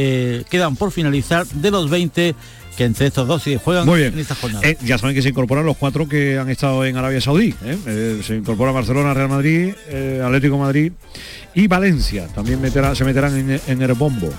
eh, quedan por finalizar de los 20 que entre estos dos sí juegan Muy bien. en esta jornada. Eh, ya saben que se incorporan los cuatro que han estado en Arabia Saudí. ¿eh? Eh, se incorpora Barcelona, Real Madrid, eh, Atlético de Madrid y Valencia. También meterá- se meterán en, en el bombo.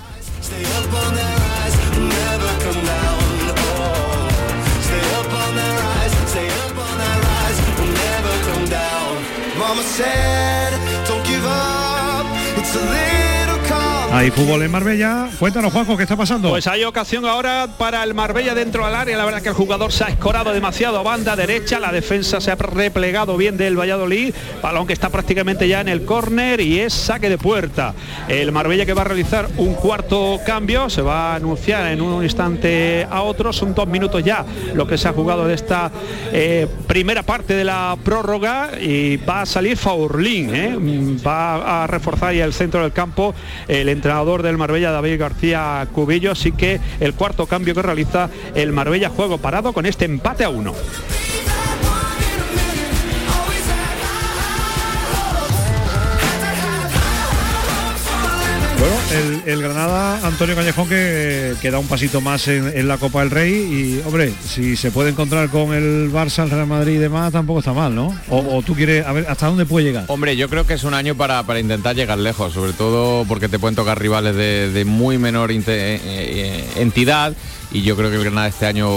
Hay fútbol en Marbella. Cuéntanos, Juanjo, ¿qué está pasando? Pues hay ocasión ahora para el Marbella dentro del área. La verdad que el jugador se ha escorado demasiado a banda derecha. La defensa se ha replegado bien del Valladolid. Balón que está prácticamente ya en el córner y es saque de puerta. El Marbella que va a realizar un cuarto cambio. Se va a anunciar en un instante a otro. Son dos minutos ya lo que se ha jugado de esta eh, primera parte de la prórroga y va a salir Faurlín. ¿eh? Va a reforzar ya el centro del campo el entrenador del Marbella, David García Cubillo. Así que el cuarto cambio que realiza el Marbella, juego parado con este empate a uno. El, Granada, Antonio Callejón, que, que da un pasito más en, la Copa del Rey. Y, hombre, si se puede encontrar con el Barça, el Real Madrid y demás, tampoco está mal, ¿no? O, tú quieres, a ver, ¿hasta dónde puede llegar? Hombre, yo creo que es un año para, para intentar llegar lejos, sobre todo porque te pueden tocar rivales de, de muy menor eh, eh, entidad y yo creo que el Granada este año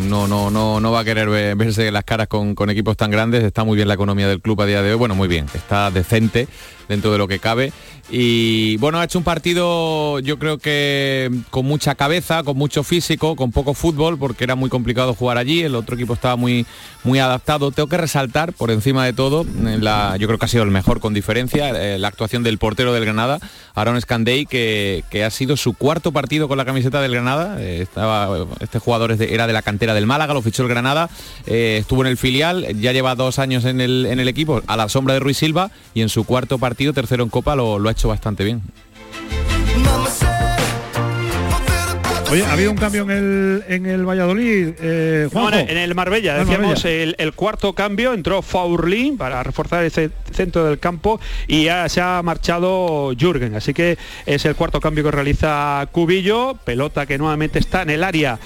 no, no, no, no va a querer ve- verse las caras con, equipos tan grandes. Está muy bien la economía del club a día de hoy, bueno, muy bien, está decente dentro de lo que cabe. Y bueno, ha hecho un partido yo creo que con mucha cabeza, con mucho físico, con poco fútbol, porque era muy complicado jugar allí, el otro equipo estaba muy, muy adaptado. Tengo que resaltar, por encima de todo, yo creo que ha sido el mejor con diferencia, eh, la actuación del portero del Granada, Aaron Scandey, que, que ha sido su cuarto partido con la camiseta del Granada. Eh, estaba, este jugador era de la cantera del Málaga, lo fichó el Granada, eh, estuvo en el filial, ya lleva dos años en el, equipo, a la sombra de Ruiz Silva, y en su cuarto partido, tercero en Copa, lo ha hecho bastante bien. Oye, ha habido un cambio en el, en el Valladolid, eh, No, en el Marbella, Ah, el decíamos Marbella. el, el cuarto cambio, entró Faurlin para reforzar ese centro del campo y ya se ha marchado Jürgen, así que es el cuarto cambio que realiza Cubillo, pelota que nuevamente está en el área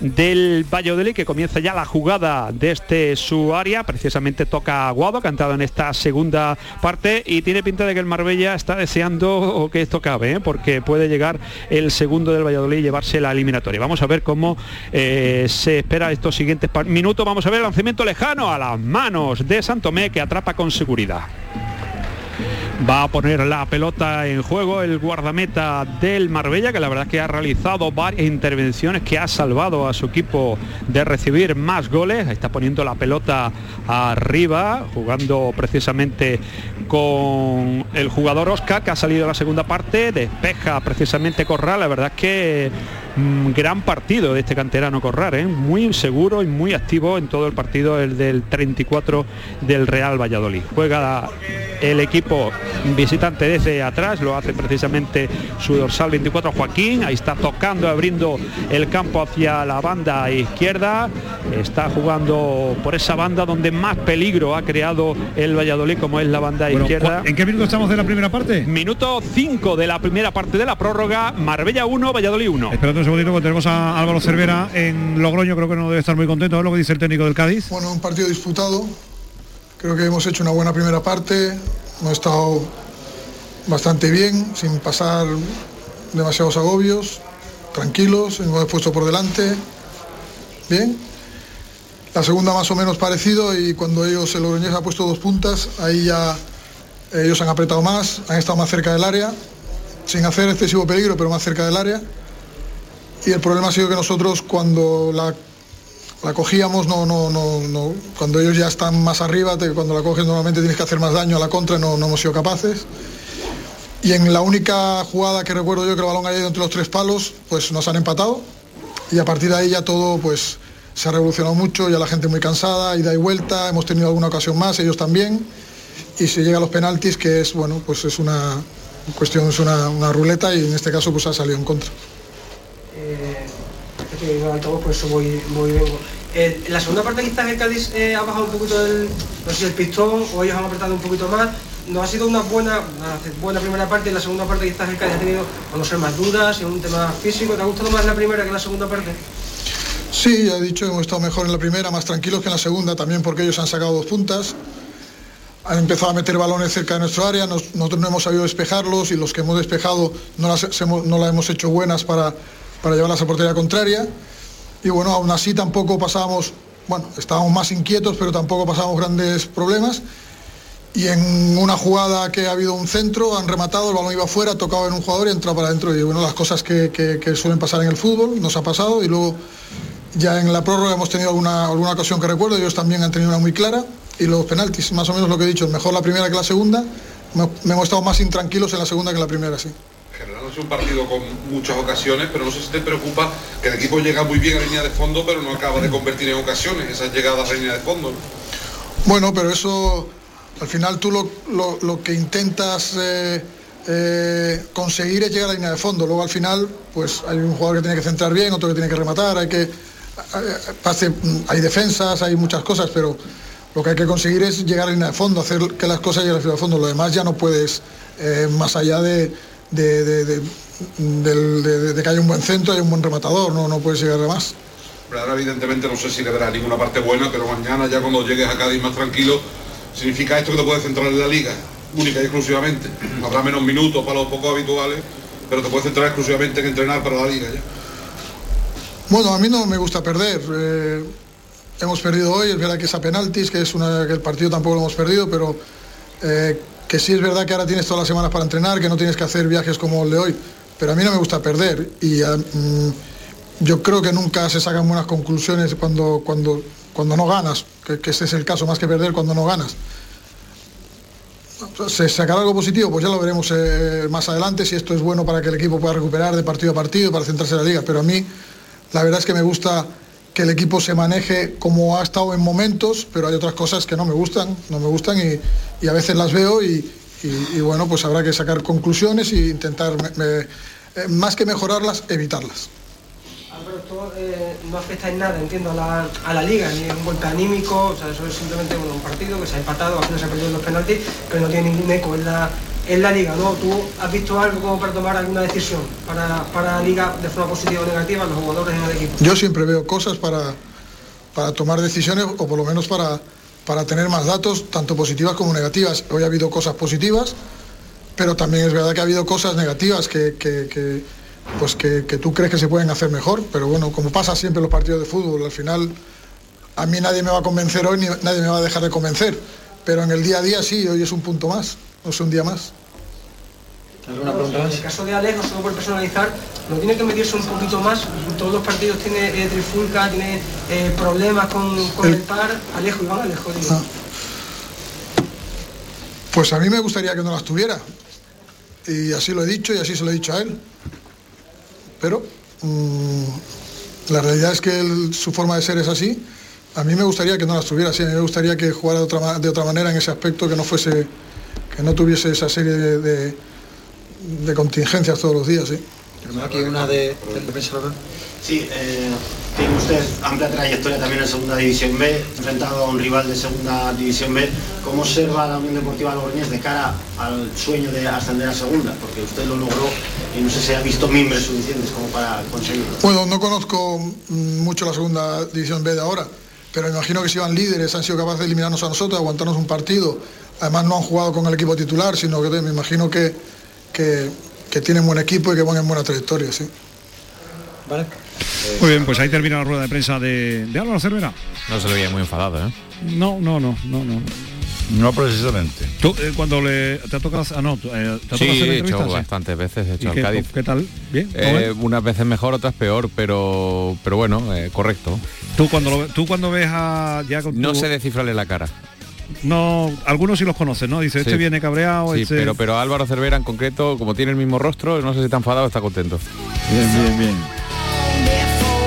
del Valladolid que comienza ya la jugada desde su área, precisamente toca a Guado, cantado en esta segunda parte y tiene pinta de que el Marbella está deseando que esto cabe, ¿eh? porque puede llegar el segundo del Valladolid y llevarse la eliminatoria. Vamos a ver cómo eh, se espera estos siguientes minutos. Vamos a ver el lanzamiento lejano a las manos de Santomé que atrapa con seguridad. Va a poner la pelota en juego el guardameta del Marbella, que la verdad que ha realizado varias intervenciones, que ha salvado a su equipo de recibir más goles. Está poniendo la pelota arriba, jugando precisamente con el jugador Oscar, que ha salido a la segunda parte, despeja precisamente Corral. La verdad es que mm, gran partido de este canterano Corral, ¿eh? muy seguro y muy activo en todo el partido, el del 34 del Real Valladolid. Juega el equipo visitante desde atrás, lo hace precisamente su dorsal 24 Joaquín, ahí está tocando, abriendo el campo hacia la banda izquierda, está jugando por esa banda donde más peligro ha creado el Valladolid como es la banda Bueno, izquierda. ¿cu- ¿En qué minuto estamos de la primera parte? Minuto 5 de la primera parte de la prórroga, Marbella 1, Valladolid 1. Espérate un segundito, porque tenemos a Álvaro Cervera en Logroño, creo que no debe estar muy contento, es lo que dice el técnico del Cádiz. Bueno, un partido disputado. Creo que hemos hecho una buena primera parte. Hemos estado bastante bien, sin pasar demasiados agobios, tranquilos, hemos puesto por delante. Bien. La segunda más o menos parecido y cuando ellos, el Logroñés ha puesto dos puntas, ahí ya ellos han apretado más, han estado más cerca del área, sin hacer excesivo peligro, pero más cerca del área. Y el problema ha sido que nosotros cuando la la cogíamos, no, no, no, no. Cuando ellos ya están más arriba, cuando la coges normalmente tienes que hacer más daño a la contra, no, hemos sido capaces. Y en la única jugada que recuerdo yo que el balón ha ido entre los tres palos, pues nos han empatado. Y a partir de ahí ya todo pues se ha revolucionado mucho, ya la gente muy cansada, ida y vuelta, hemos tenido alguna ocasión más, ellos también. Y se llega a los penaltis, que es, bueno, pues es una cuestión, es una, una ruleta y en este caso pues ha salido en contra. Que el altavoz, por eso voy, voy. Eh, la segunda parte quizás el Cádiz eh, ha bajado un poquito el, no sé, el pistón o ellos han apretado un poquito más no ha sido una buena, buena primera parte y la segunda parte quizás el Cádiz ha tenido, a no ser más dudas y un tema físico. ¿Te ha gustado más la primera que la segunda parte? Sí, ya he dicho, hemos estado mejor en la primera, más tranquilos que en la segunda, también porque ellos han sacado dos puntas. Han empezado a meter balones cerca de nuestro área, nos- nosotros no hemos sabido despejarlos y los que hemos despejado no las no las hemos hecho buenas para, para llevarlas a portería contraria. Y bueno, aún así tampoco pasábamos, bueno, estábamos más inquietos, pero tampoco pasábamos grandes problemas. Y en una jugada que ha habido un centro, han rematado, el balón iba fuera, tocado en un jugador y ha entrado para adentro. Y bueno, las cosas que, suelen pasar en el fútbol, nos ha pasado. Y luego ya en la prórroga hemos tenido alguna, alguna ocasión que recuerdo, ellos también han tenido una muy clara. Y los penaltis, más o menos lo que he dicho, mejor la primera que la segunda. Me, me hemos estado más intranquilos en la segunda que en la primera, sí. En general sido un partido con muchas ocasiones, pero no sé si te preocupa que el equipo llega muy bien a línea de fondo, pero no acaba de convertir en ocasiones esas llegadas a línea de fondo. ¿no? Bueno, pero eso al final tú lo, que intentas eh, eh, conseguir es llegar a la línea de fondo. Luego al final, pues hay un jugador que tiene que centrar bien, otro que tiene que rematar, hay que eh, pase- hay defensas, hay muchas cosas, pero lo que hay que conseguir es llegar a la línea de fondo, hacer que las cosas lleguen a la línea de fondo. Lo demás ya no puedes más allá de, de- de- de- de- de que haya un buen centro, hay un buen rematador, no, no puedes llegar a más. Ahora evidentemente no sé si le verás ninguna parte buena, pero mañana ya cuando llegues a Cádiz más tranquilo, significa esto que te puedes centrar en la liga, única y exclusivamente. Habrá menos minutos para los pocos habituales, pero te puedes centrar exclusivamente en entrenar para la liga ya. Bueno, a mí no me gusta perder. eh, hemos perdido hoy, es verdad que es a penaltis, que es una que el partido tampoco lo hemos perdido, pero eh, que sí es verdad que ahora tienes todas las semanas para entrenar, que no tienes que hacer viajes como el de hoy. Pero a mí no me gusta perder y ah, mm, yo creo que nunca se sacan buenas conclusiones cuando, cuando, cuando no ganas, que, ese es el caso, más que perder cuando no ganas. ¿Se sacará algo positivo? Pues ya lo veremos eh, más adelante, si esto es bueno para que el equipo pueda recuperar de partido a partido, para centrarse en la liga. Pero a mí la verdad es que me gusta que el equipo se maneje como ha estado en momentos, pero hay otras cosas que no me gustan, no me gustan y, a veces las veo y, bueno, pues habrá que sacar conclusiones e intentar, eh, más que mejorarlas, evitarlas. Álvaro, esto eh, no afecta en nada, entiendo, a la, a la liga, ni un golpe anímico, o sea, eso es simplemente un partido que se ha empatado, al final se ha perdido los penaltis, pero no tiene ningún eco en la, en la liga, ¿no? ¿Tú has visto algo como para tomar alguna decisión para, para la liga de forma positiva o negativa, los jugadores en el equipo? Yo siempre veo cosas para, para tomar decisiones o por lo menos para, para tener más datos, tanto positivas como negativas. Hoy ha habido cosas positivas, pero también es verdad que ha habido cosas negativas que, que- pues que, que tú crees que se pueden hacer mejor, pero bueno, como pasa siempre en los partidos de fútbol, al final a mí nadie me va a convencer hoy ni nadie me va a dejar de convencer, pero en el día a día sí, hoy es un punto más, no es un día más. ¿Alguna pregunta En el caso de Alejo, solo por personalizar, no tiene que medirse un poquito más. Todos los partidos tiene eh, trifulca, tiene eh, problemas con, con el... El- par. Alejo, Iván Alejo, digo. Ah. Pues a mí me gustaría que no las tuviera. Y así lo he dicho y así se lo he dicho a él. Pero mm, la realidad es que él- su forma de ser es así. A mí me gustaría que no las tuviera así. A mí me gustaría que jugara de otra, de otra manera en ese aspecto, que no fuese, que no tuviese esa serie de, de- de contingencias todos los días. ¿sí? Aquí una de. Sí, eh, tiene usted amplia trayectoria también en Segunda División B, enfrentado a un rival de Segunda División B. ¿Cómo observa la Unión Deportiva Logroñés de cara al sueño de ascender a Segunda? Porque usted lo logró y no sé si ha visto mimbres suficientes como para conseguirlo. Bueno, no conozco mm, mucho la segunda división B de ahora, pero me imagino que si van líderes, han sido capaces de eliminarnos a nosotros, aguantarnos un partido. Además no han jugado con el equipo titular, sino que me imagino que, que, que tienen buen equipo y que van en buena trayectoria, sí. ¿Vale? Muy bien, pues ahí termina la rueda de prensa de, de Álvaro Cervera. No se le veía muy enfadado, ¿eh? No, no, no, no, no. No precisamente. Tú, eh, cuando le te ha tocado, ah, no, eh, te ha Sí, tocado hacer he hecho entrevistas, sí? bastantes veces, he ¿Y hecho al qué, Cádiz. qué tal? ¿Bien? ¿Todo Eh, unas veces mejor, otras peor, pero pero bueno, eh, correcto. Tú cuando lo, tú cuando ves a ya con No tu- sé descifrarle la cara. No algunos sí los conoces, ¿no? Dice, este viene cabreado, Sí, este pero pero Álvaro Cervera en concreto, como tiene el mismo rostro, no sé si está enfadado o está contento. Bien, bien, bien.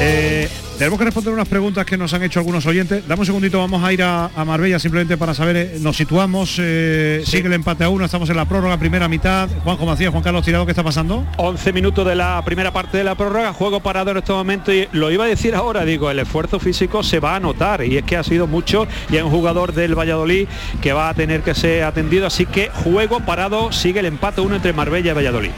Eh, tenemos que responder unas preguntas que nos han hecho algunos oyentes. Dame un segundito, vamos a ir a, a Marbella simplemente para saber, eh, nos situamos, eh, sigue el empate a uno, estamos en la prórroga, primera mitad. Juanjo Macías, Juan Carlos Tirado, ¿qué está pasando? 11 minutos de la primera parte de la prórroga, juego parado en este momento y lo iba a decir ahora, digo, el esfuerzo físico se va a notar y es que ha sido mucho y hay un jugador del Valladolid que va a tener que ser atendido, así que juego parado, sigue el empate uno entre Marbella y Valladolid.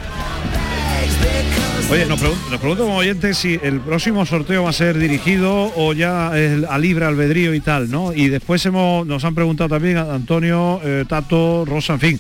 Oye, nos, pregun- nos preguntan como oyentes si el próximo sorteo va a ser dirigido o ya es a libre albedrío y tal, ¿no? Y después hemos, nos han preguntado también a Antonio, eh, Tato, Rosa, en fin,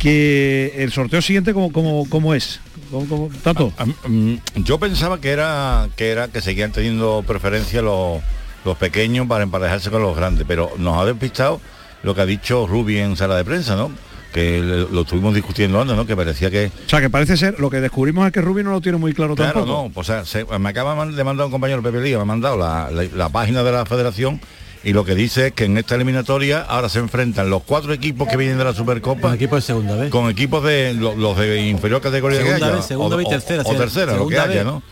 que el sorteo siguiente cómo, cómo, cómo es. ¿Cómo- cómo- Tato. Mm, Yo pensaba que era que era que seguían teniendo preferencia los, los pequeños para emparejarse con los grandes, pero nos ha despistado lo que ha dicho Rubi en sala de prensa, ¿no? Que lo estuvimos discutiendo antes, ¿no? Que parecía que O sea, que parece ser, lo que descubrimos es que Rubio no lo tiene muy claro Claro, tampoco. no, o sea, se- me acaba de mandar un compañero Pepe Liga, me ha mandado la, la- la página de la federación y lo que dice es que en esta eliminatoria ahora se enfrentan los cuatro equipos que vienen de la Supercopa Con equipos de segunda vez. con equipos de lo- los, de inferior categoría Segunda que haya, vez, segunda o, vez y o- tercera, o se- tercera, lo que segunda haya, vez. ¿no?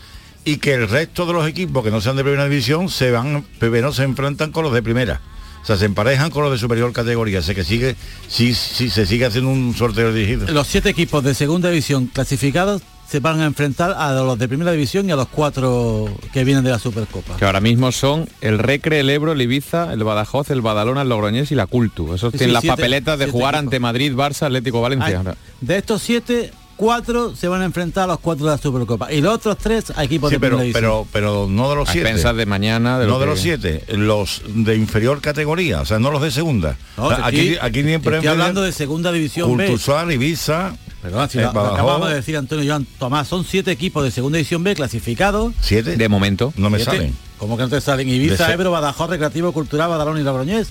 Y que el resto de los equipos que no sean de primera división se van, primero se enfrentan con los de primera. O sea, se emparejan con los de superior categoría. Así que sigue, sí, sí, se sigue haciendo un sorteo dirigido. Los siete equipos de segunda división clasificados se van a enfrentar a los de primera división y a los cuatro que vienen de la Supercopa. Que ahora mismo son el Recre, el Ebro, el Ibiza, el Badajoz, el Badalona, el Logroñés y la Cultu. Esos Sí, tienen sí, las siete- papeletas de jugar equipos. ante Madrid, Barça, Atlético, Valencia. Hay- de estos siete, cuatro se van a enfrentar a los cuatro de la Supercopa. Y los otros tres a equipos Sí, de pero, primera división. pero, pero no de los A siete. expensas de mañana, de no lo de que- los siete, los de inferior categoría, o sea, no los de segunda. No, O sea, aquí, aquí ni en estoy Premier, hablando de segunda división B. Cultural, Ibiza, Perdón, si eh, lo, lo Badajoz. acabamos de decir Antonio Joan Tomás, son siete equipos de segunda división B clasificados. siete, De momento. no me Siete. salen. ¿Cómo que no te salen? Ibiza, Ebro, Badajoz, Recreativo, Cultural, Badalón y Logroñés.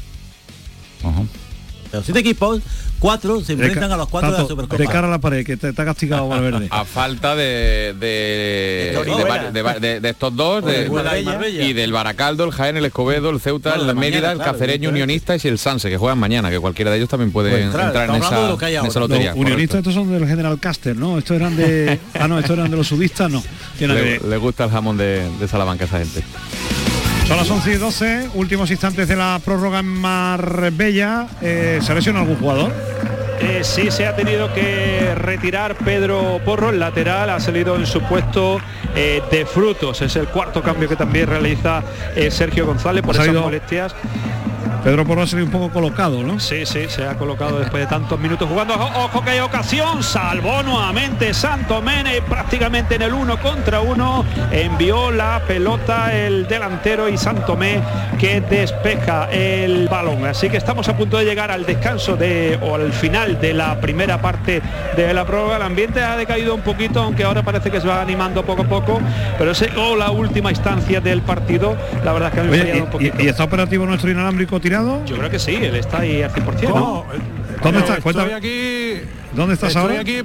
Ajá. De los siete equipos, cuatro se enfrentan a los cuatro de la Supercopa. de cara a la pared, que te, ha castigado Valverde. A falta de de, Estos de, de va- de- de estos dos de y del Baracaldo, el Jaén, el Escobedo, el Ceuta, No, el Mérida, mañana, el claro, Cacereño. Unionistas y el Sanse, que juegan mañana, que cualquiera de ellos también puede Puede entrar, entrar. en, esa, lotería. Los unionistas estos son del General Caster, ¿no? Estos eran de. Ah, no, estos eran de los sudistas, no. Le gusta el jamón de, de Salamanca a esa gente. Son las 11 y 12, últimos instantes de la prórroga en Marbella. Eh, ¿Se ha lesionado algún jugador? Eh, sí se ha tenido que retirar Pedro Porro, el lateral, ha salido en su puesto eh, de frutos. Es el cuarto cambio que también realiza eh, Sergio González por esas molestias. Pedro Porro ha salido un poco colocado, ¿no? Sí, sí, se ha colocado después de tantos minutos jugando. Ojo, que hay ocasión. Salvó nuevamente Santo Mene prácticamente en el uno contra uno. Envió la pelota el delantero y Santomé que despeja el balón. Así que estamos a punto de llegar al descanso de o al final de la primera parte de la prueba. El ambiente ha decaído un poquito, aunque ahora parece que se va animando poco a poco. Pero ese o la última instancia del partido, la verdad es que ha Oye, un y- poquito. y, y está operativo nuestro inalámbrico tirado? Yo creo que sí, él está ahí al 100%. ¿no? ¿Cómo? ¿Dónde Eh, estás? Cuéntame. Estoy aquí. ¿Dónde estás estoy ahora? aquí,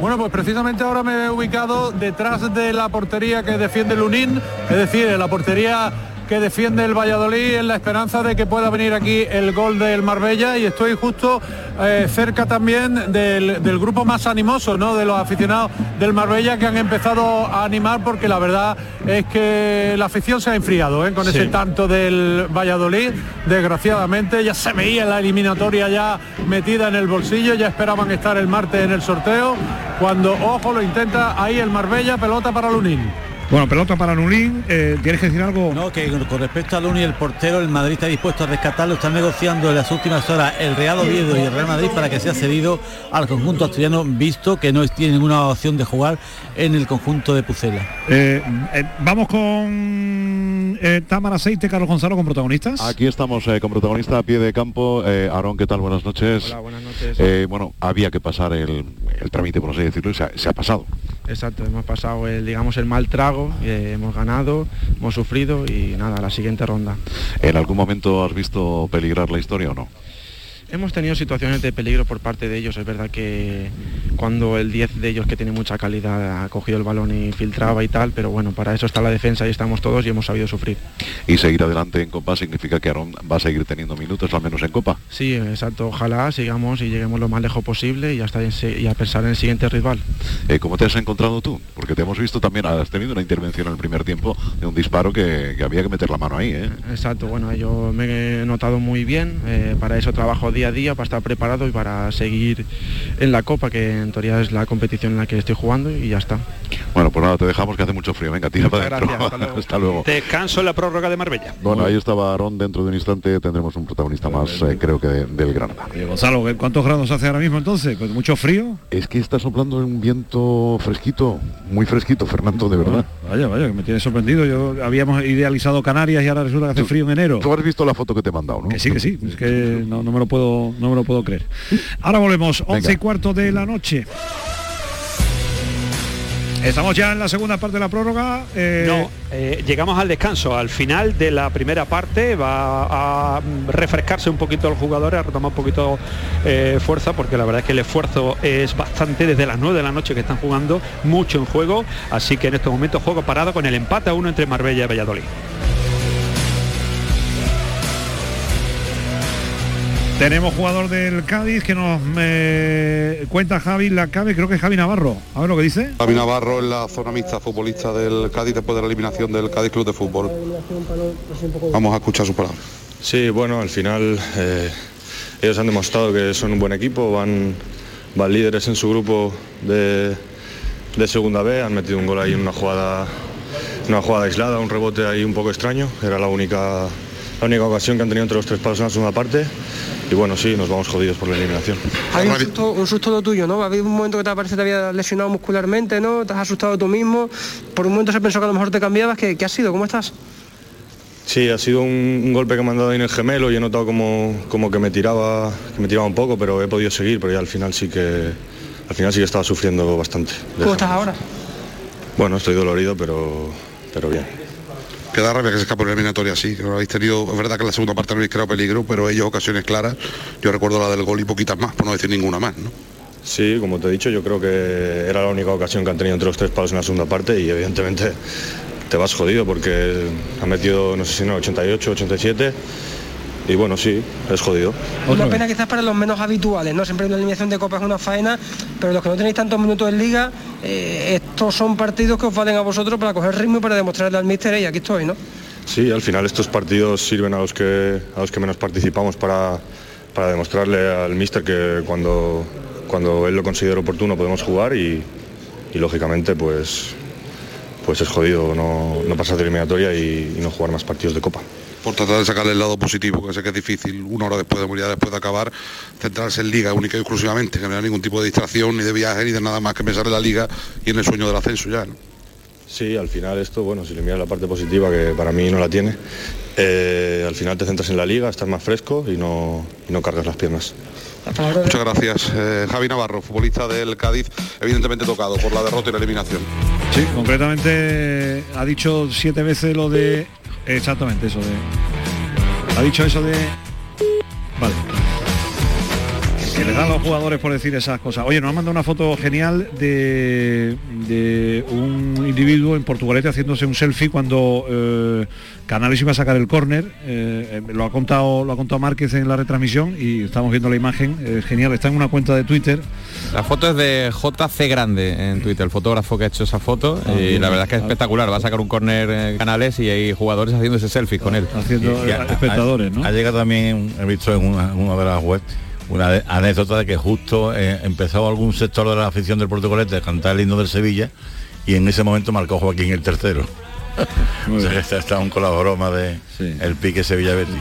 bueno, pues precisamente ahora me he ubicado detrás de la portería que defiende el Unín, es decir, en la portería que defiende el Valladolid en la esperanza de que pueda venir aquí el gol del Marbella y estoy justo eh, cerca también del, del grupo más animoso, ¿no? De los aficionados del Marbella que han empezado a animar porque la verdad es que la afición se ha enfriado ¿eh? con ese tanto del Valladolid, desgraciadamente ya se veía la eliminatoria ya metida en el bolsillo, ya esperaban estar el martes en el sorteo, cuando ojo lo intenta ahí el Marbella, pelota para Lunín. Bueno, pelota para Nulín. Eh, ¿Tienes que decir algo? No, que con respecto al Uni, el portero, el Madrid está dispuesto a rescatarlo, están negociando en las últimas horas el Real Oviedo y el Real Madrid para que sea cedido al conjunto asturiano, visto que no tiene ninguna opción de jugar en el conjunto de Pucela. Eh, eh, vamos con eh, Támara Aceite, Carlos Gonzalo, con protagonistas. Aquí estamos eh, con protagonista a pie de campo. Eh, Aarón, ¿qué tal? Buenas noches. Hola, buenas noches. Eh, bueno, había que pasar el, el trámite, por así decirlo, y se ha, se ha pasado. Exacto, hemos pasado el, digamos, el mal trago, eh, hemos ganado, hemos sufrido y nada, la siguiente ronda. ¿En algún momento has visto peligrar la historia o no? Hemos tenido situaciones de peligro por parte de ellos. Es verdad que cuando el 10 de ellos, que tiene mucha calidad, ha cogido el balón y filtraba y tal, pero bueno, para eso está la defensa y estamos todos y hemos sabido sufrir. Y seguir adelante en Copa significa que Aaron va a seguir teniendo minutos, al menos en Copa. Sí, exacto. Ojalá sigamos y lleguemos lo más lejos posible y hasta y a pensar en el siguiente rival. Eh, ¿Cómo te has encontrado tú? Porque te hemos visto también, has tenido una intervención en el primer tiempo de un disparo que, que había que meter la mano ahí, ¿eh? Exacto, bueno, yo me he notado muy bien, eh, para eso trabajo día a día, para estar preparado y para seguir en la Copa, que en teoría es la competición en la que estoy jugando y ya está. Bueno, pues nada, te dejamos que hace mucho frío. Venga, tira para adentro. gracias, hasta luego. hasta luego. Descanso en la prórroga de Marbella. Bueno, ahí estaba Aarón, dentro de un instante tendremos un protagonista más, eh, creo que de- del Granada. Oye, Gonzalo, ¿qué- ¿cuántos grados hace ahora mismo entonces? Pues mucho frío. Es que está soplando un viento fresquito, muy fresquito, Fernando, de verdad. Vaya, vaya, que me tiene sorprendido. Yo habíamos idealizado Canarias y ahora resulta que hace frío en enero. Tú has visto la foto que te he mandado, ¿no? Que sí, que sí, es que no, no me lo puedo, no me lo puedo creer. Ahora volvemos, 11 y cuarto de la noche. Estamos ya en la segunda parte de la prórroga. eh, No, eh, llegamos al descanso. Al final de la primera parte va a refrescarse un poquito el jugador, a retomar un poquito eh, fuerza, porque la verdad es que el esfuerzo es bastante desde las 9 de la noche que están jugando, mucho en juego. Así que en estos momentos juego parado con el empate a uno entre Marbella y Valladolid. Tenemos jugador del Cádiz que nos me cuenta Javi la cabe, creo que es Javi Navarro. A ver lo que dice. Javi Navarro en la zona mixta futbolista del Cádiz después de la eliminación del Cádiz Club de Fútbol. Vamos a escuchar sus palabras. Sí, bueno, al final eh, ellos han demostrado que son un buen equipo, van, van líderes en su grupo de, de segunda B, han metido un gol ahí en una jugada, una jugada aislada, un rebote ahí un poco extraño, era la única, la única ocasión que han tenido entre los tres palos en la segunda parte. Y bueno, sí, nos vamos jodidos por la eliminación. Hay un susto, un susto lo tuyo, ¿no? Ha habido un momento que te parece que te había lesionado muscularmente, ¿no? Te has asustado tú mismo. Por un momento se pensó que a lo mejor te cambiabas. ¿Qué, qué ha sido? ¿Cómo estás? Sí, ha sido un, un golpe que me han dado ahí en el gemelo y he notado como, como que me tiraba, que me tiraba un poco, pero he podido seguir, pero ya al final sí que al final sí que estaba sufriendo bastante. ¿Cómo estás ahora? Bueno, estoy dolorido, pero, pero bien. Queda rabia que se escape una eliminatoria así, que habéis tenido, es verdad que en la segunda parte no habéis creado peligro, pero ellos ocasiones claras, yo recuerdo la del gol y poquitas más, por no decir ninguna más, ¿no? Sí, como te he dicho, yo creo que era la única ocasión que han tenido entre los tres palos en la segunda parte y evidentemente te vas jodido porque han metido, no sé si no, 88, 87 y bueno, sí, es jodido. Una pena quizás para los menos habituales, ¿no? Siempre la eliminación de Copa es una faena, pero los que no tenéis tantos minutos en Liga, eh, estos son partidos que os valen a vosotros para coger ritmo y para demostrarle al míster, y aquí estoy, ¿no? Sí, al final estos partidos sirven a los que, a los que menos participamos para, para demostrarle al míster que cuando, cuando él lo considere oportuno podemos jugar y, y, lógicamente pues, pues es jodido no, no pasar de eliminatoria y, y no jugar más partidos de Copa. Por tratar de sacarle el lado positivo, que sé que es difícil, una hora después de morir, después de acabar, centrarse en Liga única y exclusivamente, que no hay ningún tipo de distracción, ni de viaje, ni de nada más que pensar en la Liga y en el sueño del ascenso ya, ¿no? Sí, al final esto, bueno, si le miras la parte positiva, que para mí no la tiene, eh, al final te centras en la liga, estás más fresco y no, y no cargas las piernas. Muchas gracias. Eh, Javi Navarro, futbolista del Cádiz, evidentemente tocado por la derrota y la eliminación. Sí, concretamente ha dicho siete veces lo de. Exactamente, eso de. Ha dicho eso de. Vale. Que le dan los jugadores por decir esas cosas. Oye, nos ha mandado una foto genial de, de un individuo en Portugalete haciéndose un selfie cuando eh, Canales iba a sacar el córner. Eh, eh, lo ha contado, lo ha contado Márquez en la retransmisión y estamos viendo la imagen. eh, genial, está en una cuenta de Twitter. La foto es de JC Grande en Twitter, el fotógrafo que ha hecho esa foto. Ah, y bien. la verdad es que es espectacular. Va a sacar un córner Canales y hay jugadores haciendo ese selfie con él. Haciendo Y ha- Ha, ha llegado también, he visto en una, una de las webs, una anécdota de que justo eh, empezó algún sector de la afición del Portugalete a cantar el himno del Sevilla y en ese momento marcó Joaquín el tercero. o sea, que está, está un con la broma de el pique Sevilla Betis.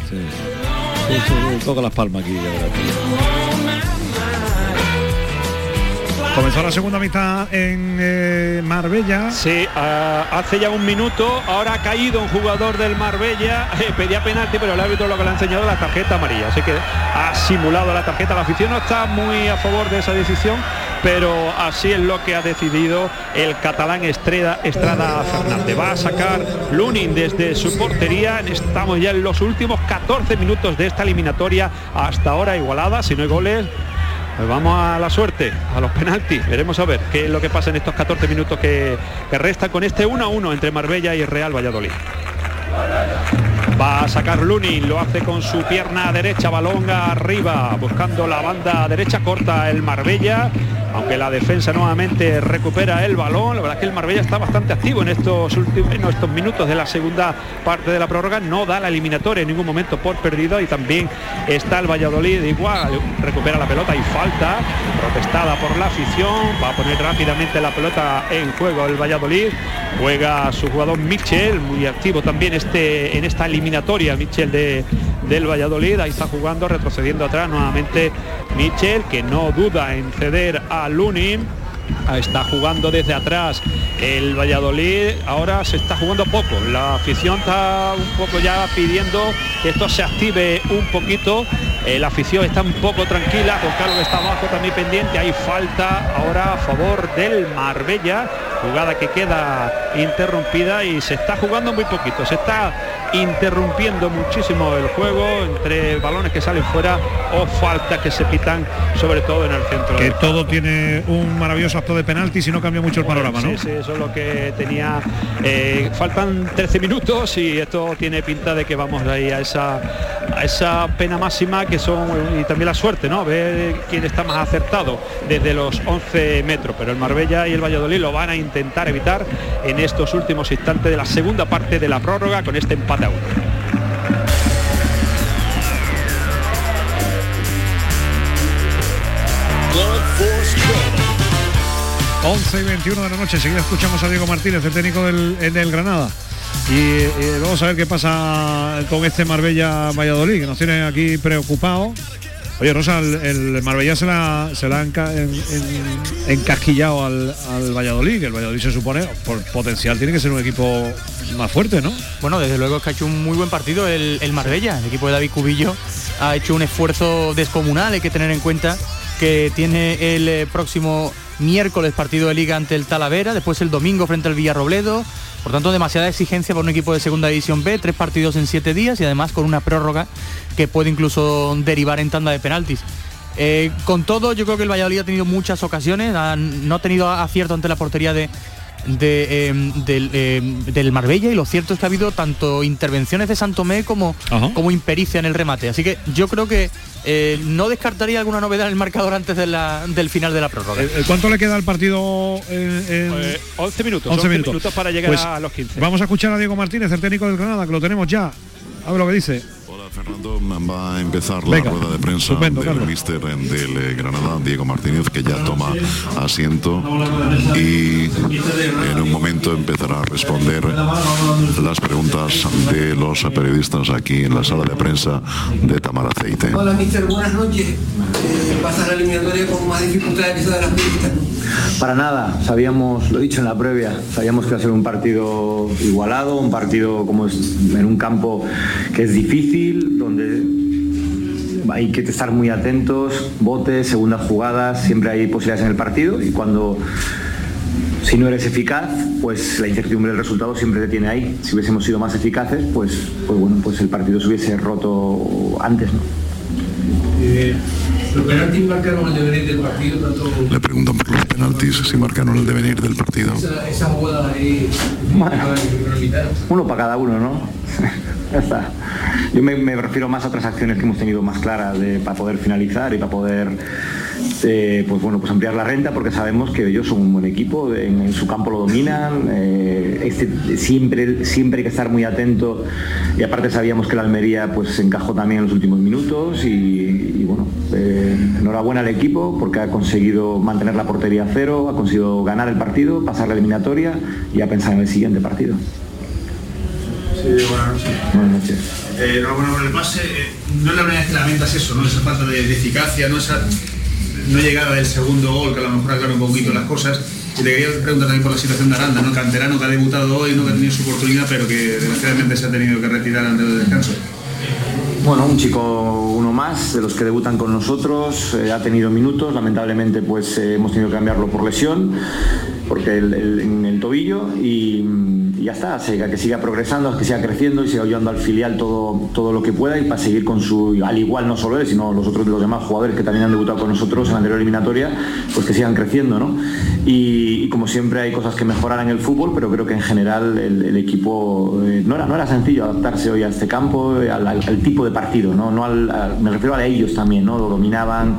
Toca las palmas aquí. ya verás. Comenzó la segunda mitad en eh, Marbella. Sí, ah, hace ya un minuto, ahora ha caído un jugador del Marbella, eh, pedía penalti, pero el árbitro lo que le ha enseñado la tarjeta amarilla, así que ha simulado la tarjeta, la afición no está muy a favor de esa decisión, pero así es lo que ha decidido el catalán Estrada, Estrada Fernández. Va a sacar Lunin desde su portería. Estamos ya en los últimos 14 minutos de esta eliminatoria hasta ahora igualada, si no hay goles. Pues vamos a la suerte, a los penaltis. Veremos a ver qué es lo que pasa en estos 14 minutos que, restan con este 1 a 1 entre Marbella y Real Valladolid. Va a sacar Lunin, lo hace con su pierna derecha, balón arriba, buscando la banda derecha corta el Marbella, aunque la defensa nuevamente recupera el balón. La verdad es que el Marbella está bastante activo en estos últimos en estos minutos de la segunda parte de la prórroga, no da la eliminatoria en ningún momento por perdido y también está el Valladolid igual, recupera la pelota y falta, protestada por la afición, va a poner rápidamente la pelota en juego el Valladolid, juega su jugador Michel, muy activo también este en esta eliminatoria, Michel de, del Valladolid, ahí está jugando, retrocediendo atrás nuevamente Michel, que no duda en ceder a Lunin. Ahí Está jugando desde atrás el Valladolid, ahora se está jugando poco, la afición está un poco ya pidiendo que esto se active un poquito, Eh, la afición está un poco tranquila, con Carlos está abajo también pendiente, hay falta ahora a favor del Marbella, jugada que queda interrumpida y se está jugando muy poquito, se está interrumpiendo muchísimo el juego entre balones que salen fuera o faltas que se pitan sobre todo en el centro. Que todo tiene un maravilloso acto de penalti si no cambia mucho el panorama, ¿no? Sí, sí, eso es lo que tenía. eh, faltan 13 minutos y esto tiene pinta de que vamos ahí a esa, a esa pena máxima que son, y también la suerte, ¿no? Ver quién está más acertado desde los 11 metros. Pero el Marbella y el Valladolid lo van a intentar evitar en estos últimos instantes de la segunda parte de la prórroga con este empate uno. 11 y 21 de la noche, seguida escuchamos a Diego Martínez, el técnico del, el del Granada. Y, eh, vamos a ver qué pasa con este Marbella Valladolid, que nos tiene aquí preocupados. Oye, Rosa, el, el Marbella se la, en- en- encasquillado al, al Valladolid, que el Valladolid se supone, por potencial, tiene que ser un equipo más fuerte, ¿no? Bueno, desde luego es que ha hecho un muy buen partido el, el Marbella. El equipo de David Cubillo ha hecho un esfuerzo descomunal. Hay que tener en cuenta que tiene el eh, próximo miércoles partido de liga ante el Talavera, después el domingo frente al Villarrobledo. Por tanto, demasiada exigencia por un equipo de segunda división B, tres partidos en siete días y además con una prórroga que puede incluso derivar en tanda de penaltis. Eh, con todo, yo creo que el Valladolid ha tenido muchas ocasiones, ha- no ha tenido acierto ante la portería de, de, eh, del, eh, del Marbella y lo cierto es que ha habido tanto intervenciones de Santomé como, como impericia en el remate. Así que yo creo que eh, no descartaría alguna novedad en el marcador antes de la- del final de la prórroga. Eh, eh, ¿Cuánto le queda al partido? en- en- Eh, 11 minutos, 11 11 minutos. minutos para llegar Pues a los 15. Vamos a escuchar a Diego Martínez, el técnico del Granada, que lo tenemos ya. A ver lo que dice. Fernando va a empezar Venga, la rueda de prensa del míster del Granada, Diego Martínez, que ya toma asiento y en un momento empezará a responder las preguntas de los periodistas aquí en la sala de prensa de Tamar Aceite. Hola, mister, buenas noches. Eh, pasas la eliminatoria con más dificultades que esa de las pistas. Para nada, sabíamos, lo he dicho en la previa, sabíamos que iba a ser un partido igualado, un partido como es en un campo que es difícil, donde hay que estar muy atentos, botes, segundas jugadas, siempre hay posibilidades en el partido y cuando si no eres eficaz, pues la incertidumbre del resultado siempre te tiene ahí. Si hubiésemos sido más eficaces, pues, pues bueno, pues el partido se hubiese roto antes, ¿no? Eh, los penaltis marcaron el devenir del partido, tanto Le preguntan por los penaltis si marcaron el devenir del partido. esa, esa jugada ahí. Uno para cada uno, ¿no? Yo me, refiero más a otras acciones que hemos tenido más claras para poder finalizar y para poder eh, pues bueno, pues ampliar la renta porque sabemos que ellos son un buen equipo, en, su campo lo dominan, eh, este- siempre, siempre hay que estar muy atento y aparte sabíamos que la Almería pues se encajó también en los últimos minutos y, y, bueno, eh, enhorabuena al equipo porque ha conseguido mantener la portería a cero, ha conseguido ganar el partido, pasar la eliminatoria y a pensar en el siguiente partido. Sí, buenas noches. Buenas noches. Eh, enhorabuena por el pase. Eh, no es la primera vez que lamentas eso, ¿no? Esa falta de, de eficacia, ¿no? Esa no llegada del segundo gol, que a lo mejor aclara un poquito las cosas. Y te quería preguntar también por la situación de Aranda, ¿no? Canterano que ha debutado hoy, no que ha tenido su oportunidad, pero que desgraciadamente se ha tenido que retirar antes del descanso. Bueno, un chico uno más de los que debutan con nosotros, eh, ha tenido minutos, lamentablemente pues eh, hemos tenido que cambiarlo por lesión, porque el, el- en el tobillo y, y ya está, que siga progresando, que siga creciendo y siga ayudando al filial todo, todo lo que pueda y para seguir con su, al igual no solo él, sino los otros los demás jugadores que también han debutado con nosotros en la anterior eliminatoria, pues que sigan creciendo, ¿no? Y, como siempre hay cosas que mejorar en el fútbol, pero creo que en general el, equipo eh, no, era, no era sencillo adaptarse hoy a este campo, al, tipo de partido, ¿no? no al- me refiero a ellos también, ¿no? Lo dominaban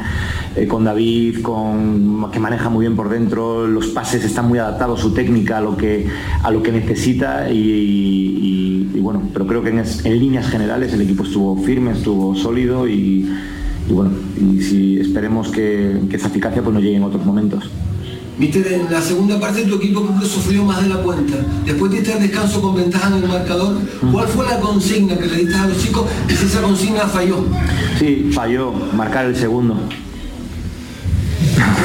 eh, con David, con, que maneja muy bien por dentro, los pases están muy adaptados, su técnica a lo que, a lo que necesita y, y- y bueno, pero creo que en, es- en líneas generales el equipo estuvo firme, estuvo sólido y, y bueno, y si esperemos que, que esa eficacia pues nos llegue en otros momentos. Viste, en la segunda parte tu equipo creo que sufrió más de la cuenta. Después de este descanso con ventaja en el marcador, ¿cuál fue la consigna que le diste a los chicos y si esa consigna falló? Sí, falló marcar el segundo.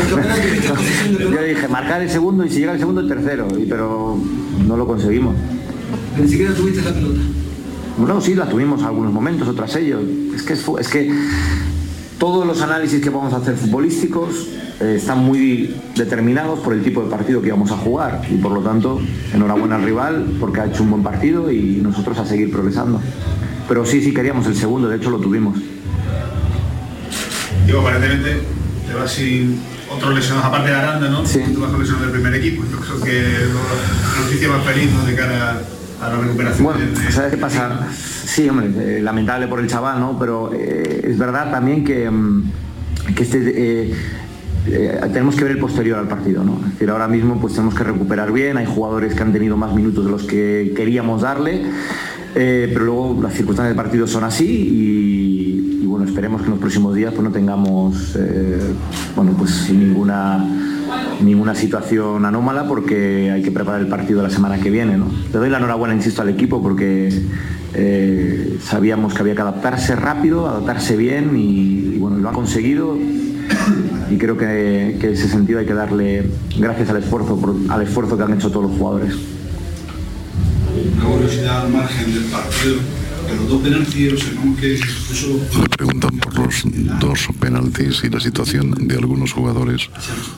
Yo dije, marcar el segundo y si llega el segundo el tercero, y- pero no lo conseguimos. Ni siquiera tuviste la pelota. Bueno, sí, la tuvimos algunos momentos, otras ellos. Es que, es que todos los análisis que vamos a hacer futbolísticos eh, están muy determinados por el tipo de partido que vamos a jugar y por lo tanto, enhorabuena al rival porque ha hecho un buen partido y nosotros a seguir progresando. Pero sí, sí queríamos el segundo, de hecho lo tuvimos. Digo, aparentemente te vas sin otros lesionados, aparte de Aranda, ¿no? Sí. Tú vas con lesionados del primer equipo. Yo creo que la noticia más feliz ¿no? de cara a la recuperación. Bueno, ¿sabes qué pasa? Sí, hombre, eh, lamentable por el chaval, ¿no? Pero eh, es verdad también que, mm, que este, eh, eh, tenemos que ver el posterior al partido, ¿no? Es decir, ahora mismo pues tenemos que recuperar bien, hay jugadores que han tenido más minutos de los que queríamos darle, eh, pero luego las circunstancias del partido son así y, bueno, esperemos que en los próximos días pues no tengamos, eh, bueno, pues ninguna ninguna situación anómala porque hay que preparar el partido la semana que viene. ¿no? Le doy la enhorabuena, insisto, al equipo porque eh, sabíamos que había que adaptarse rápido, adaptarse bien y, bueno, lo han conseguido y creo que, que ese sentido hay que darle gracias al esfuerzo, al esfuerzo que han hecho todos los jugadores. Preguntan por los dos penaltis y la situación de algunos jugadores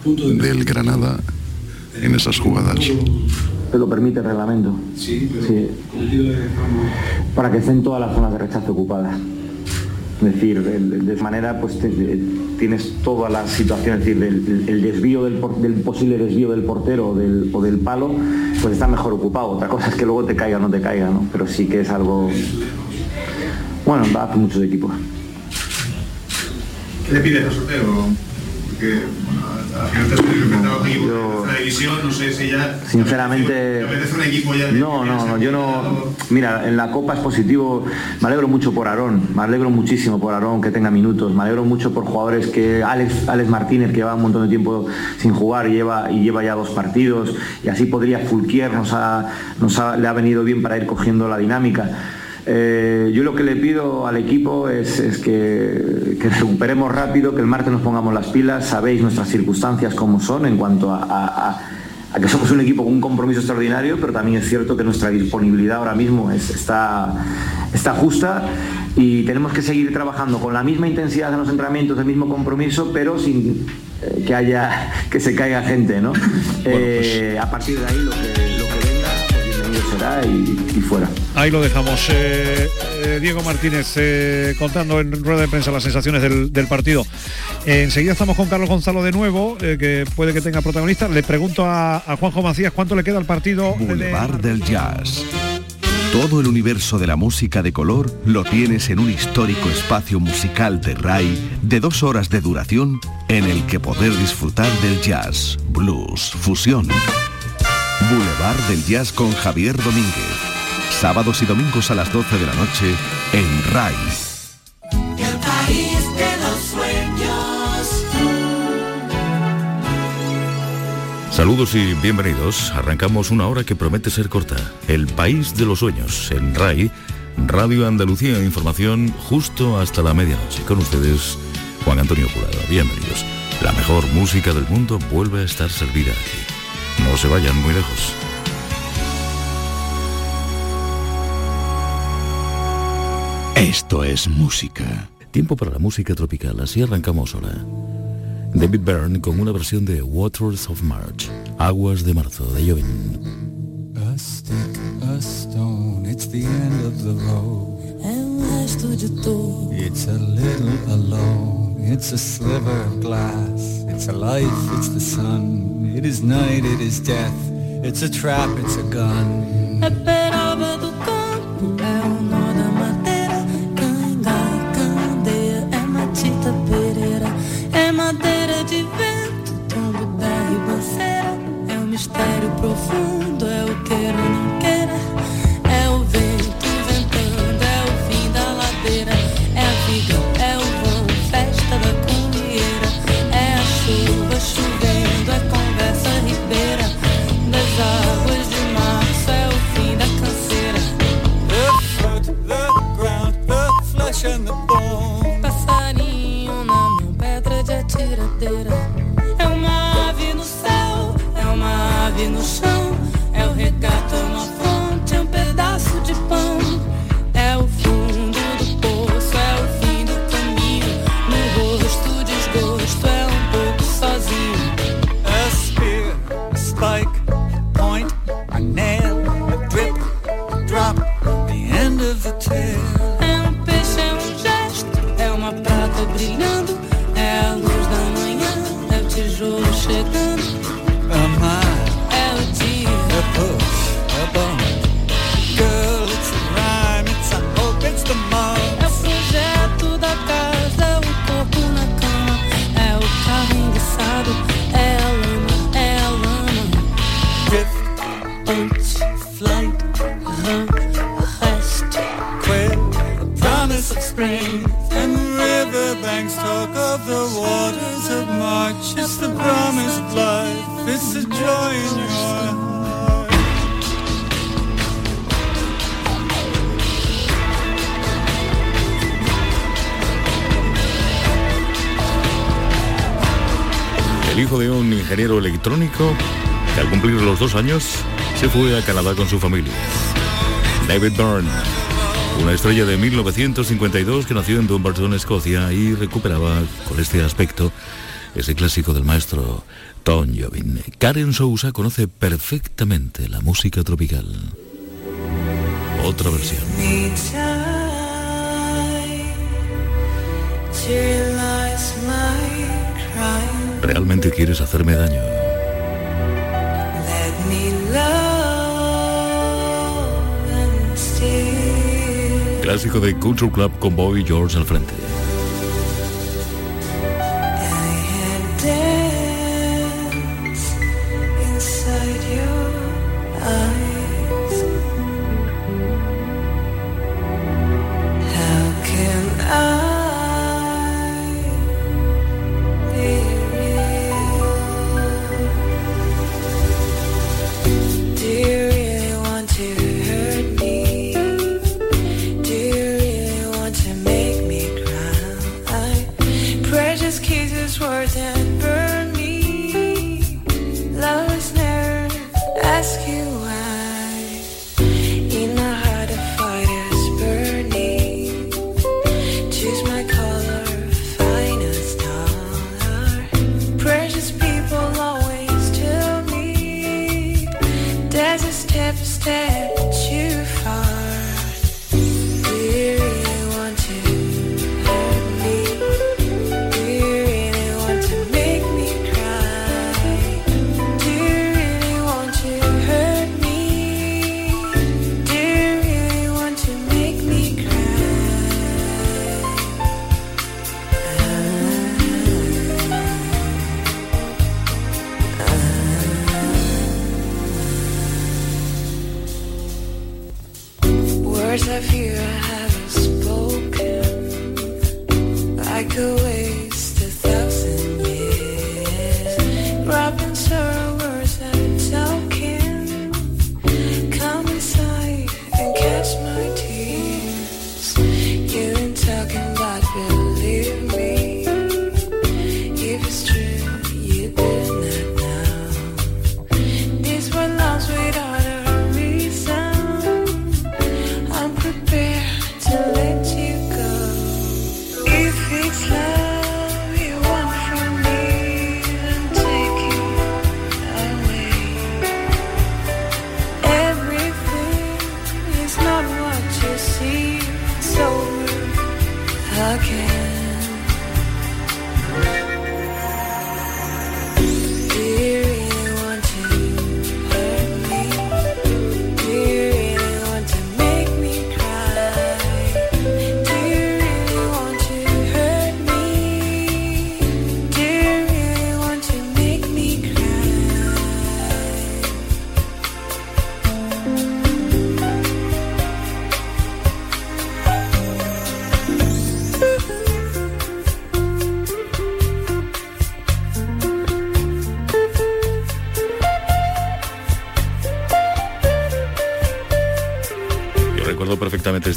del Granada en esas jugadas. Te lo permite el reglamento. sí, pero Sí. para que estén todas las zonas de rechazo ocupadas. Es decir, de manera pues te- tienes todas las situaciones, es decir, el, el desvío del, del posible desvío del portero o del, o del palo, pues está mejor ocupado. Otra cosa es que luego te caiga o no te caiga, ¿no? Pero sí que es algo... Bueno, va a muchos equipos. ¿Qué le pides al sorteo? Porque bueno, al final te has enfrentado a un equipo de tercera división, no sé si ya... Sinceramente... ¿Te apetece un equipo ya No, no, no, yo no. Mira, en la Copa es positivo. Me alegro mucho por Aarón, me alegro muchísimo por Aarón que tenga minutos. Me alegro mucho por jugadores que Alex, Alex Martínez que lleva un montón de tiempo sin jugar y lleva y lleva ya dos partidos y así podría Fulquier nos ha, nos ha- le ha venido bien para ir cogiendo la dinámica. Eh, yo lo que le pido al equipo es, es que, que recuperemos rápido, que el martes nos pongamos las pilas, sabéis nuestras circunstancias como son en cuanto a- a- a, a que somos un equipo con un compromiso extraordinario, pero también es cierto que nuestra disponibilidad ahora mismo es- está, está justa y tenemos que seguir trabajando con la misma intensidad en los entrenamientos, el mismo compromiso, pero sin eh, que haya que se caiga gente, ¿no? Eh, a partir de ahí lo que, será y, y fuera. Ahí lo dejamos. Eh, eh, Diego Martínez eh, contando en rueda de prensa las sensaciones del, del partido. Eh, enseguida estamos con Carlos Gonzalo de nuevo, eh, que puede que tenga protagonista. Le pregunto a, a Juanjo Macías cuánto le queda al partido. de- Boulevard del Jazz. Todo el universo de la música de color lo tienes en un histórico espacio musical de RAI de dos horas de duración en el que poder disfrutar del jazz, blues, fusión. Boulevard del Jazz con Javier Domínguez. Sábados y domingos a las 12 de la noche en RAI. El país de los sueños. Saludos y bienvenidos. Arrancamos una hora que promete ser corta. El país de los sueños en RAI, Radio Andalucía Información, justo hasta la medianoche. Con ustedes, Juan Antonio Jurado. Bienvenidos. La mejor música del mundo vuelve a estar servida aquí. No se vayan muy lejos. Esto es música. Tiempo para la música tropical, así arrancamos ahora. David Byrne con una versión de Waters of March, Aguas de Marzo, de Joven. It's a little alone, it's a sliver glass. It's a life, it's the sun. It is night, it is death. It's a trap, it's a gun. É peroba do campo, é o nó da madeira. Canga, candeia, é Matita Pereira. É madeira de vento, tombo da ribanceira. É um mistério profundo. no chão. Canadá con su familia. David Byrne, una estrella de 1952 que nació en Dumbarton, Escocia, y recuperaba con este aspecto ese clásico del maestro Tom Jobin. Karen Sousa conoce perfectamente la música tropical. Otra versión. ¿Realmente quieres hacerme daño? clásico de Culture Club con Bobby George al frente.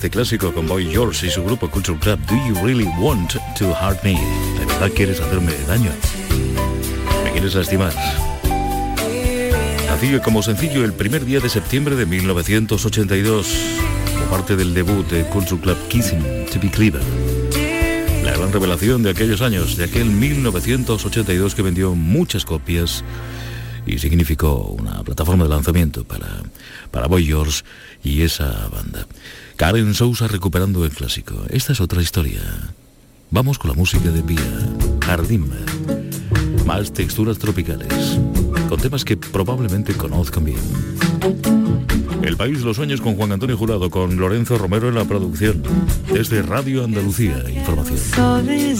Este clásico con Boy George y su grupo Culture Club. Do you really want to hurt me? ¿De verdad quieres hacerme daño? ¿Me quieres lastimar? Nació como sencillo el primer día de septiembre de 1982, como parte del debut de Culture Club Kissing to be Cleaver. La gran revelación de aquellos años, de aquel 1982 que vendió muchas copias y significó una plataforma de lanzamiento para, para Boy George y esa banda. Karen Sousa recuperando el clásico. Esta es otra historia. Vamos con la música de Vía, Jardín. Más texturas tropicales, con temas que probablemente conozcan bien. El País los Sueños con Juan Antonio Jurado, con Lorenzo Romero en la producción. Desde Radio Andalucía, información. E.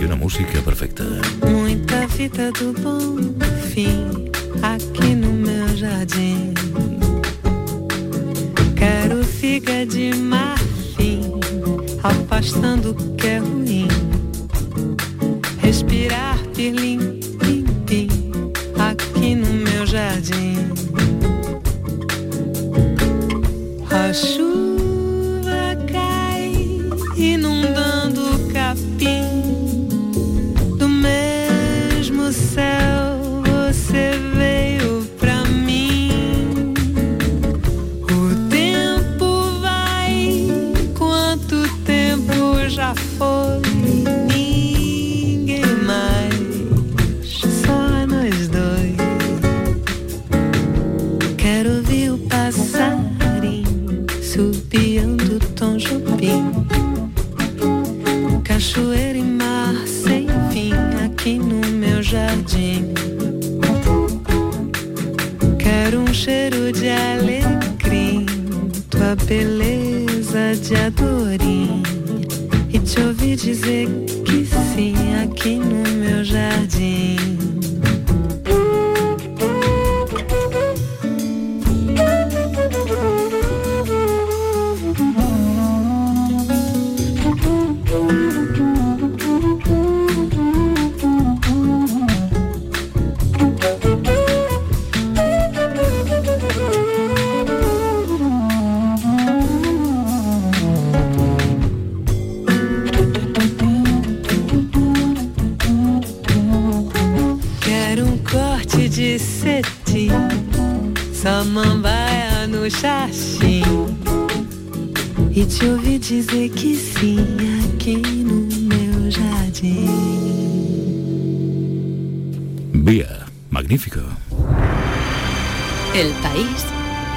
Y una música perfecta. Muita fita do bom fim aqui no meu jardim. Figa de marfim, afastando o que é ruim. Respirar pirlim, pim, pim, aqui no meu jardim. A cetim, samambaia no xaxim. E te ouvir dizer que sim aqui no meu jardim. Vía, magnífico. El país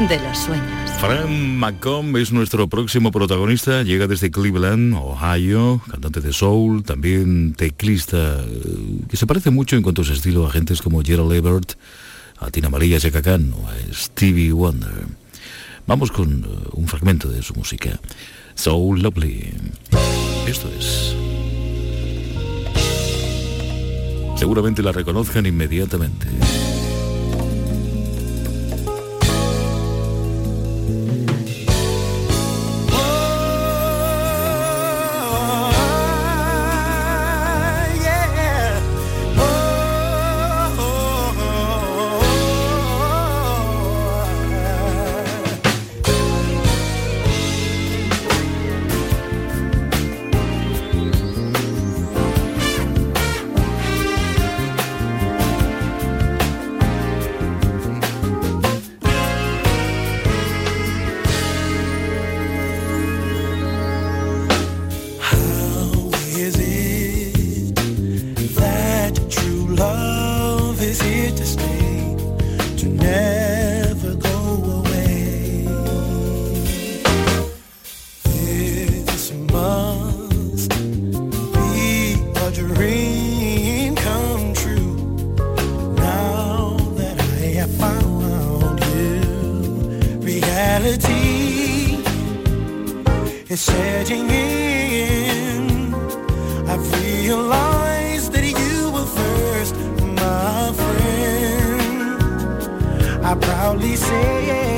de los sueños. Fran McComb es nuestro próximo protagonista, llega desde Cleveland, Ohio, cantante de soul, también teclista, eh, que se parece mucho en cuanto a su estilo a gentes como Gerald Everett, a Tina María Chaka Khan o a Stevie Wonder. Vamos con eh, un fragmento de su música. So Lovely. Esto es. Seguramente la reconozcan inmediatamente. Reality is setting in. I've realized that you were first, my friend. I proudly say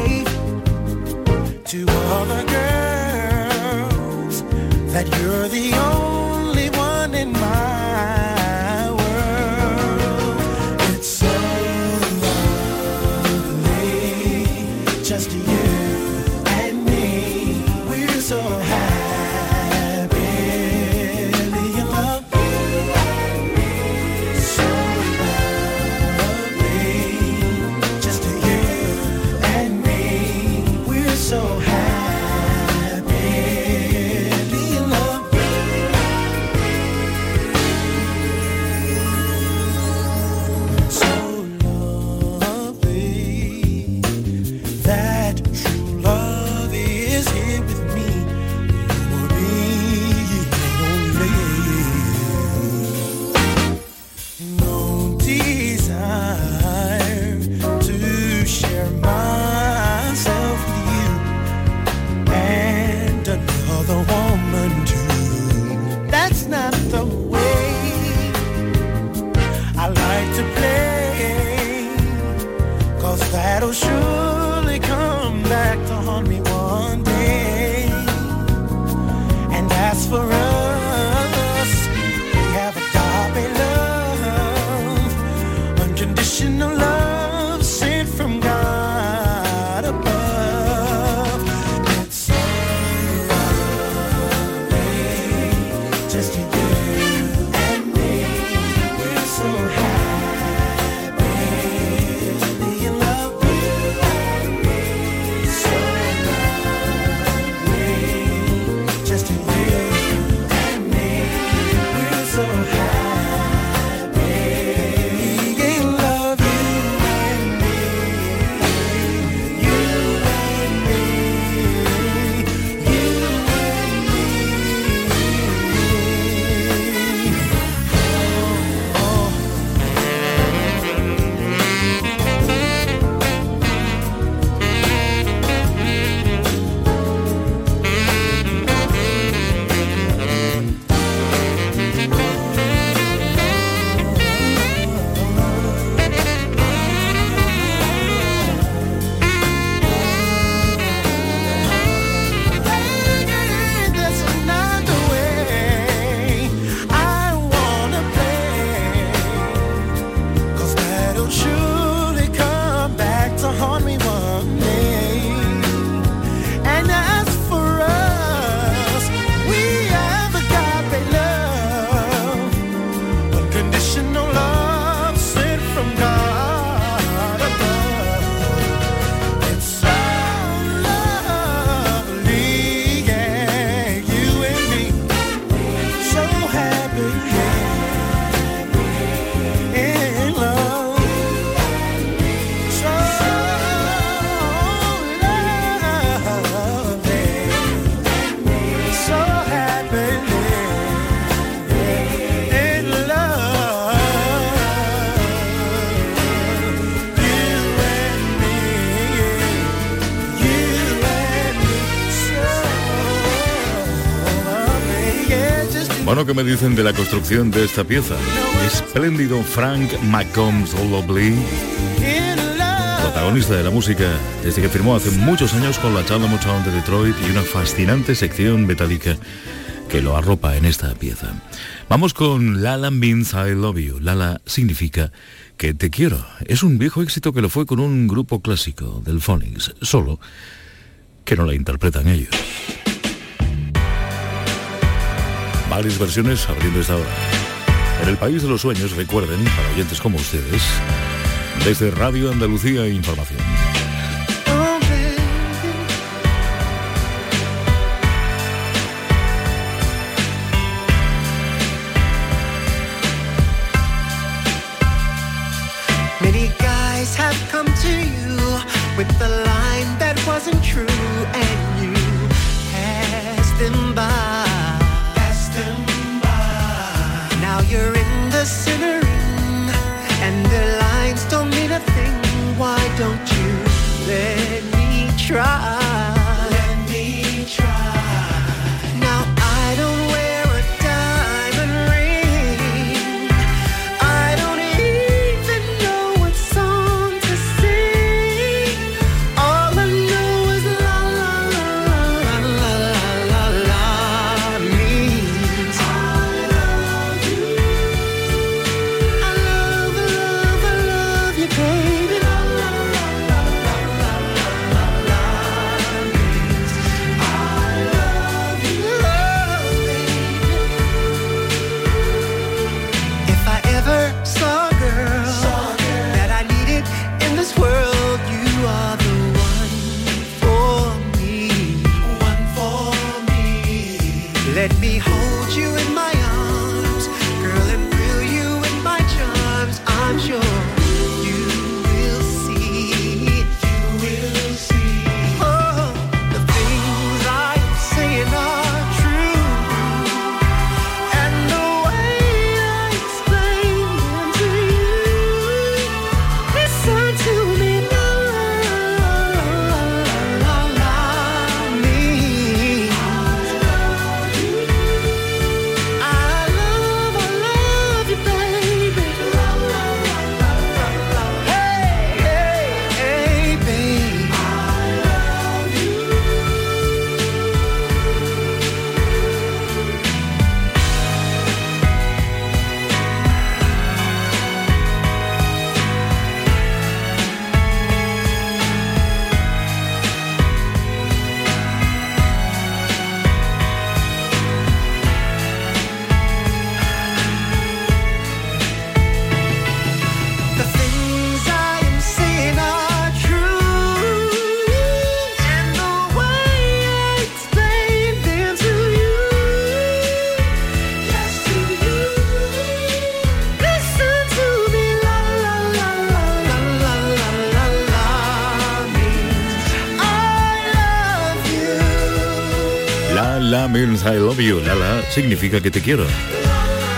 Bueno, ¿qué me dicen de la construcción de esta pieza? Espléndido Frank McCombs Lovely, protagonista de la música desde que firmó hace muchos años con la Chalmers Motown de Detroit y una fascinante sección metálica que lo arropa en esta pieza. Vamos con Lala Means I Love You. Lala significa que te quiero. Es un viejo éxito que lo fue con un grupo clásico del Phonics, solo que no la interpretan ellos. Varias versiones abriendo esta hora. En el país de los sueños, recuerden, para oyentes como ustedes, desde Radio Andalucía Información. You're in the and their lines don't mean a thing. Why don't you let me try? Significa que te quiero.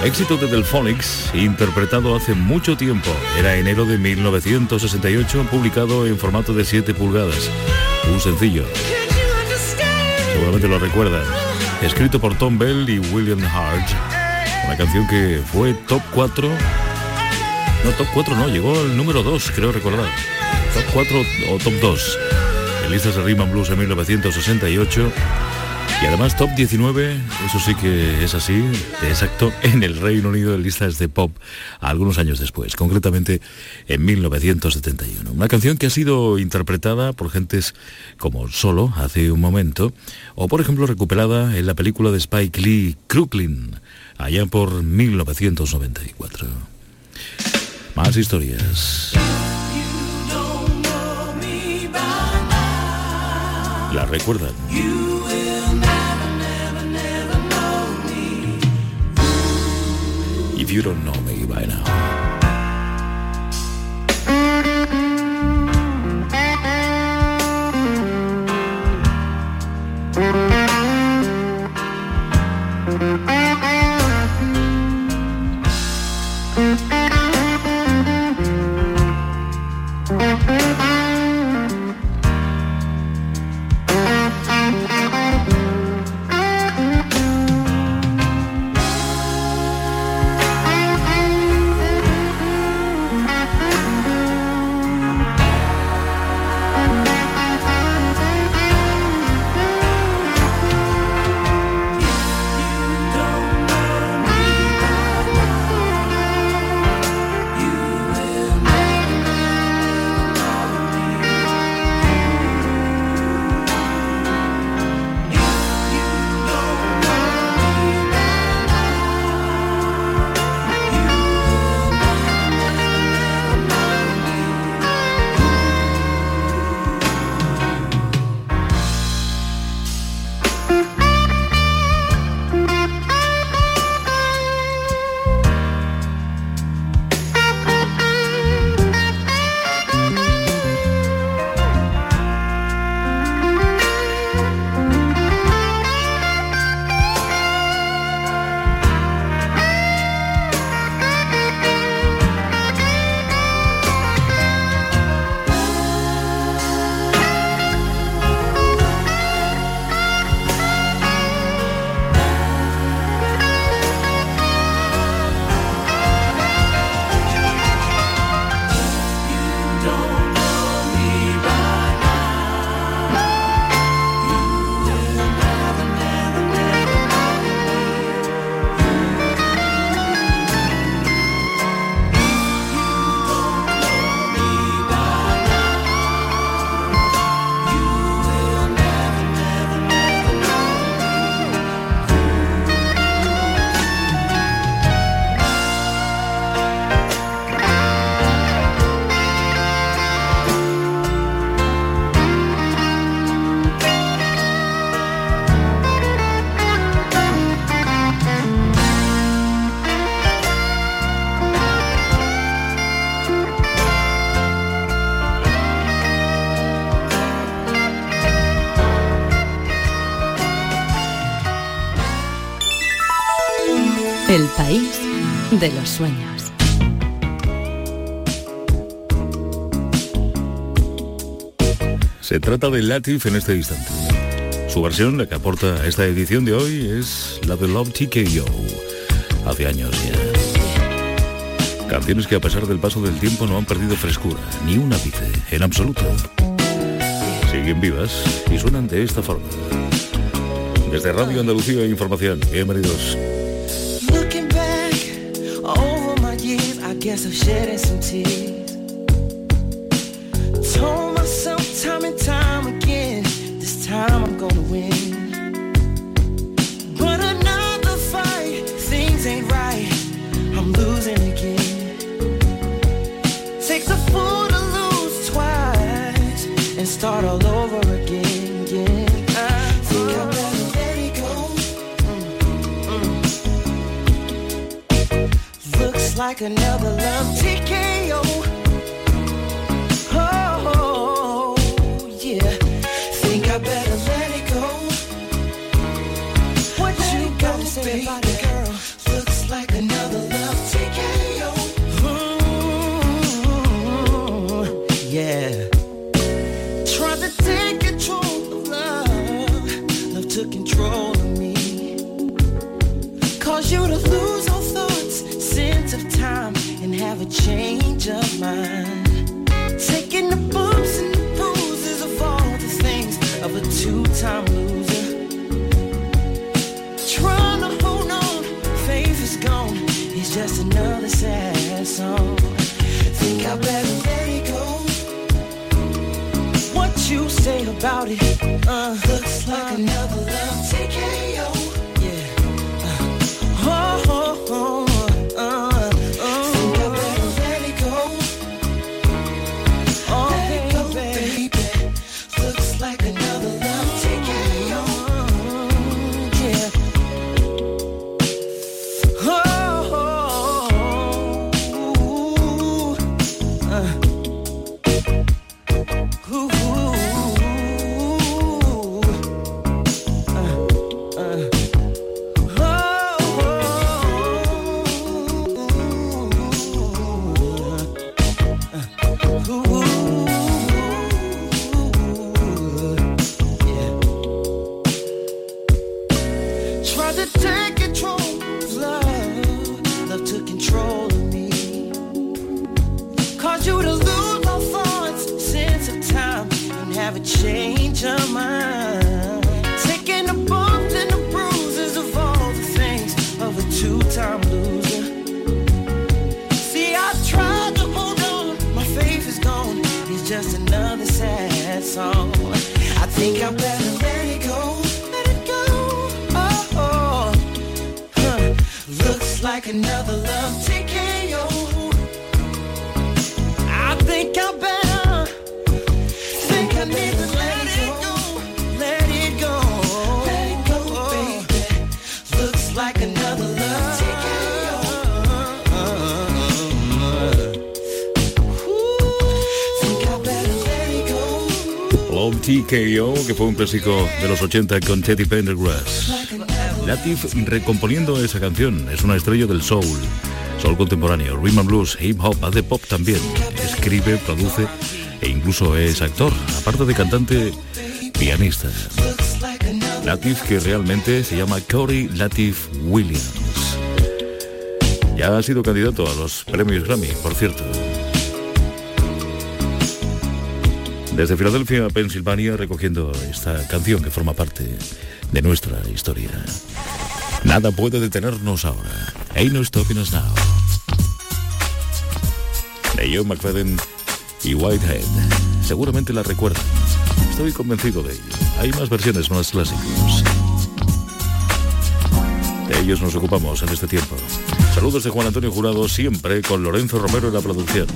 Éxito de Delphonics, interpretado hace mucho tiempo. Era enero de 1968, publicado en formato de 7 pulgadas. Un sencillo. Seguramente lo recuerdan. Escrito por Tom Bell y William Hart. Una canción que fue top 4. No, top 4 no, llegó al número 2, creo recordar. Top 4 o top 2. En listas de Rhythm and Blues en 1968. Y además top 19, eso sí que es así, exacto, en el Reino Unido en listas de pop algunos años después, concretamente en 1971. Una canción que ha sido interpretada por gentes como Solo hace un momento, o por ejemplo recuperada en la película de Spike Lee, Crooklyn, allá por 1994. Más historias. La recuerdan. If you don't know me by now. El de los sueños. Se trata de Latif en este instante. Su versión, la que aporta a esta edición de hoy, es la de Love TKO. Hace años ya. Canciones que a pesar del paso del tiempo no han perdido frescura, ni un ápice, en absoluto. Siguen vivas y suenan de esta forma. Desde Radio Andalucía Información, bienvenidos. Guess I've shedded some tears. Told myself time and time again, this time I'm gonna win. But another fight, things ain't right. I'm losing again. Takes a fool to lose twice and start all over I could never love TKO. Oh, yeah. Think I better let it go. What you got to say about change of mind. Taking the bumps and bruises of all the things of a two-time loser. Trying to hold on, faith is gone. It's just another sad song. Think I better let it go. What you say about it? Uh, looks like another love TKO. Yeah. Uh, oh, oh, oh, Que fue un clásico de los 80 con Teddy Pendergrass. Latif recomponiendo esa canción, es una estrella del soul, soul contemporáneo, rhythm and blues, hip hop, hace pop también, escribe, produce e incluso es actor, aparte de cantante, pianista. Latif que realmente se llama Corey Latif Williams. Ya ha sido candidato a los premios Grammy, por cierto. Desde Filadelfia, Pensilvania, recogiendo esta canción que forma parte de nuestra historia. Nada puede detenernos ahora. Ain't no stopping us now. De John McFadden y Whitehead. Seguramente la recuerdan. Estoy convencido de ello. Hay más versiones más clásicos. De ellos nos ocupamos en este tiempo. Saludos de Juan Antonio Jurado, siempre con Lorenzo Romero en la producción.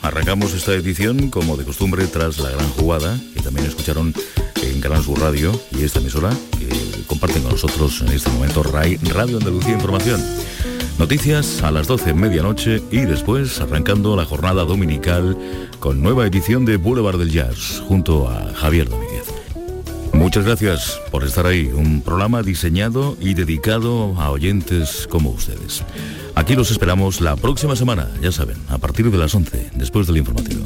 Arrancamos esta edición como de costumbre tras la gran jugada que también escucharon en Canal Sur Radio y esta emisora que comparten con nosotros en este momento RAI Radio Andalucía Información. Noticias a las 12 medianoche y después arrancando la jornada dominical con nueva edición de Boulevard del Jazz junto a Javier Domínguez. Muchas gracias por estar ahí, un programa diseñado y dedicado a oyentes como ustedes. Aquí los esperamos la próxima semana, ya saben, a partir de las 11, después del informativo.